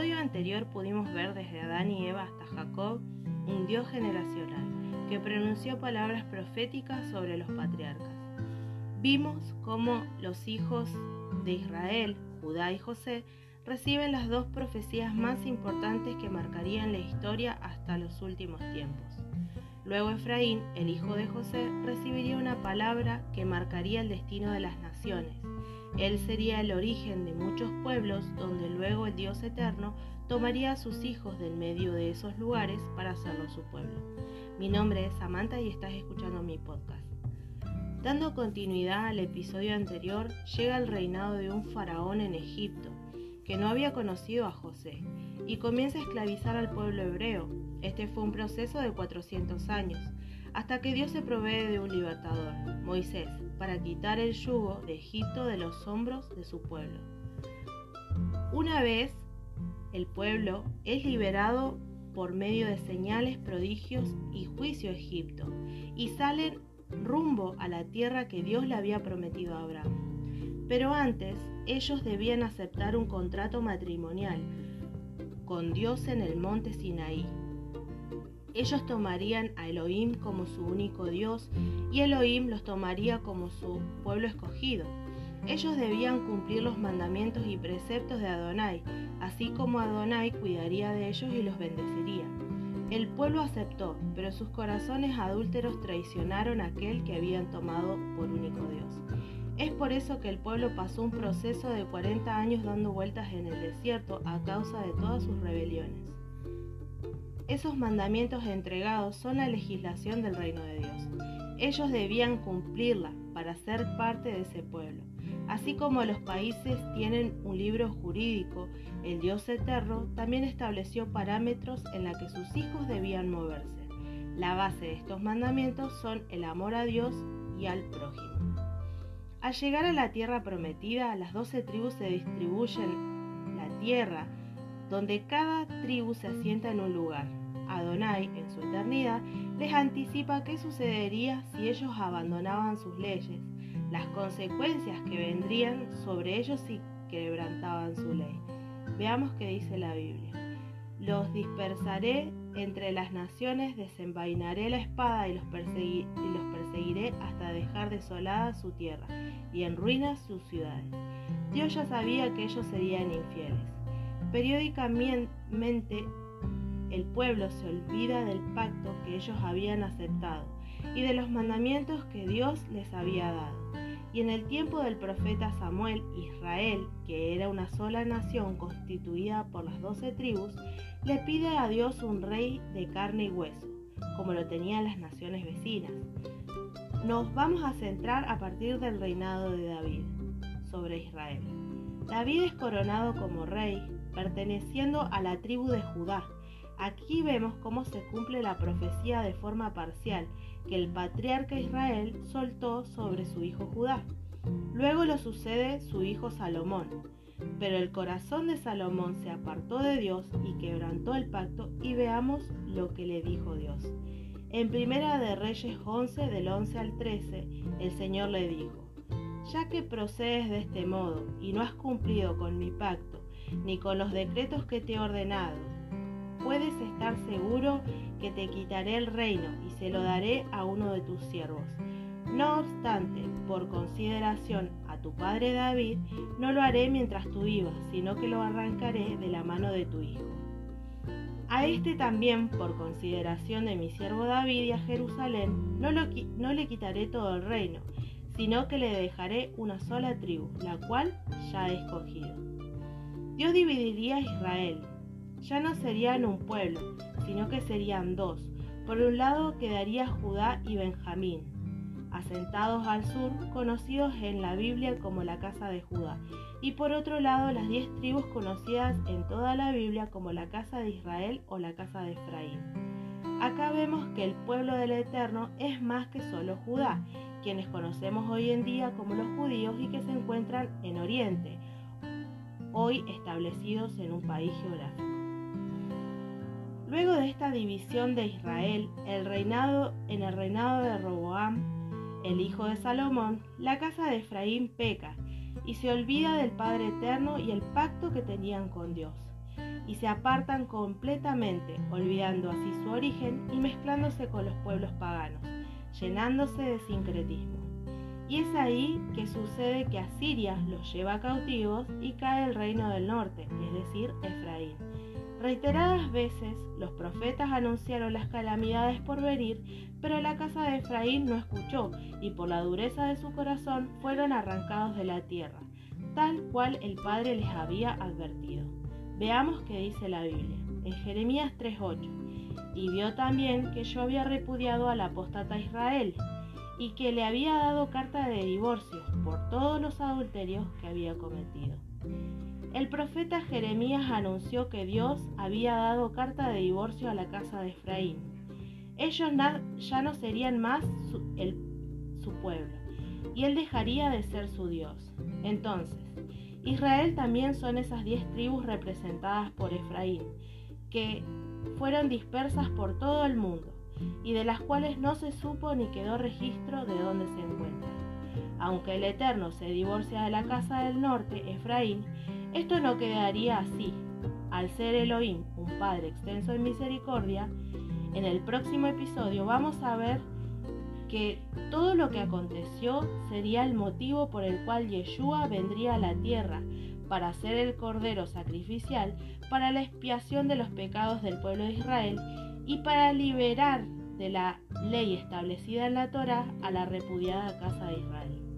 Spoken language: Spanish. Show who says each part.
Speaker 1: episodio anterior pudimos ver desde Adán y Eva hasta Jacob un Dios generacional que pronunció palabras proféticas sobre los patriarcas. Vimos cómo los hijos de Israel, Judá y José, reciben las dos profecías más importantes que marcarían la historia hasta los últimos tiempos. Luego Efraín, el hijo de José, recibiría una palabra que marcaría el destino de las naciones. Él sería el origen de muchos pueblos donde luego el Dios eterno tomaría a sus hijos del medio de esos lugares para hacerlo su pueblo. Mi nombre es Samantha y estás escuchando mi podcast. Dando continuidad al episodio anterior, llega el reinado de un faraón en Egipto, que no había conocido a José, y comienza a esclavizar al pueblo hebreo. Este fue un proceso de 400 años, hasta que Dios se provee de un libertador, Moisés, para quitar el yugo de Egipto de los hombros de su pueblo. Una vez el pueblo es liberado por medio de señales, prodigios y juicio a Egipto, y salen rumbo a la tierra que Dios le había prometido a Abraham. Pero antes, ellos debían aceptar un contrato matrimonial con Dios en el monte Sinaí. Ellos tomarían a Elohim como su único Dios y Elohim los tomaría como su pueblo escogido. Ellos debían cumplir los mandamientos y preceptos de Adonai, así como Adonai cuidaría de ellos y los bendeciría. El pueblo aceptó, pero sus corazones adúlteros traicionaron a aquel que habían tomado por único Dios. Es por eso que el pueblo pasó un proceso de 40 años dando vueltas en el desierto a causa de todas sus rebeliones. Esos mandamientos entregados son la legislación del reino de Dios. Ellos debían cumplirla para ser parte de ese pueblo. Así como los países tienen un libro jurídico, el Dios eterno también estableció parámetros en la que sus hijos debían moverse. La base de estos mandamientos son el amor a Dios y al prójimo. Al llegar a la tierra prometida, las doce tribus se distribuyen la tierra, donde cada tribu se asienta en un lugar. Adonai, en su eternidad, les anticipa qué sucedería si ellos abandonaban sus leyes, las consecuencias que vendrían sobre ellos si quebrantaban su ley. Veamos qué dice la Biblia. Los dispersaré entre las naciones, desenvainaré la espada y los, perseguiré hasta dejar desolada su tierra y en ruinas sus ciudades. Dios ya sabía que ellos serían infieles. Periódicamente el pueblo se olvida del pacto que ellos habían aceptado y de los mandamientos que Dios les había dado. Y en el tiempo del profeta Samuel, Israel, que era una sola nación constituida por las doce tribus, le pide a Dios un rey de carne y hueso, como lo tenían las naciones vecinas. Nos vamos a centrar a partir del reinado de David sobre Israel. David es coronado como rey, perteneciendo a la tribu de Judá. Aquí vemos cómo se cumple la profecía de forma parcial que el patriarca Israel soltó sobre su hijo Judá. Luego lo sucede su hijo Salomón. Pero el corazón de Salomón se apartó de Dios y quebrantó el pacto y veamos lo que le dijo Dios. En Primera de Reyes 11 del 11 al 13, el Señor le dijo, ya que procedes de este modo y no has cumplido con mi pacto, ni con los decretos que te he ordenado, puedes estar seguro que te quitaré el reino y se lo daré a uno de tus siervos. No obstante, por consideración a tu padre David, no lo haré mientras tú vivas, sino que lo arrancaré de la mano de tu hijo. A este también, por consideración de mi siervo David y a Jerusalén, no, no le quitaré todo el reino, sino que le dejaré una sola tribu, la cual ya he escogido. Dios dividiría a Israel, ya no serían un pueblo, sino que serían dos. Por un lado quedaría Judá y Benjamín, asentados al sur, conocidos en la Biblia como la casa de Judá, y por otro lado las diez tribus conocidas en toda la Biblia como la casa de Israel o la casa de Efraín. Acá vemos que el pueblo del Eterno es más que solo Judá, quienes conocemos hoy en día como los judíos y que se encuentran en Oriente, hoy establecidos en un país geográfico. Luego de esta división de Israel, el reinado, en el reinado de Roboam, el hijo de Salomón, la casa de Efraín peca y se olvida del Padre Eterno y el pacto que tenían con Dios. y se apartan completamente, olvidando así su origen y mezclándose con los pueblos paganos, llenándose de sincretismo. Y es ahí que sucede que Asiria los lleva cautivos y cae el reino del norte, es decir, Efraín. Reiteradas veces los profetas anunciaron las calamidades por venir, pero la casa de Efraín no escuchó y por la dureza de su corazón fueron arrancados de la tierra, tal cual el Padre les había advertido. Veamos qué dice la Biblia. En Jeremías 3.8. Y vio también que yo había repudiado al apóstata Israel y que le había dado carta de divorcio por todos los adulterios que había cometido. El profeta Jeremías anunció que Dios había dado carta de divorcio a la casa de Efraín. Ellos ya no serían más su pueblo, y él dejaría de ser su Dios. Entonces, Israel también son esas diez tribus representadas por Efraín, que fueron dispersas por todo el mundo, y de las cuales no se supo ni quedó registro de dónde se encuentran. Aunque el Eterno se divorcia de la casa del norte, Efraín, esto no quedaría así. Al ser Elohim un Padre extenso en misericordia, en el próximo episodio vamos a ver que todo lo que aconteció sería el motivo por el cual Yeshua vendría a la tierra para ser el cordero sacrificial para la expiación de los pecados del pueblo de Israel y para liberar de la ley establecida en la Torah a la repudiada casa de Israel.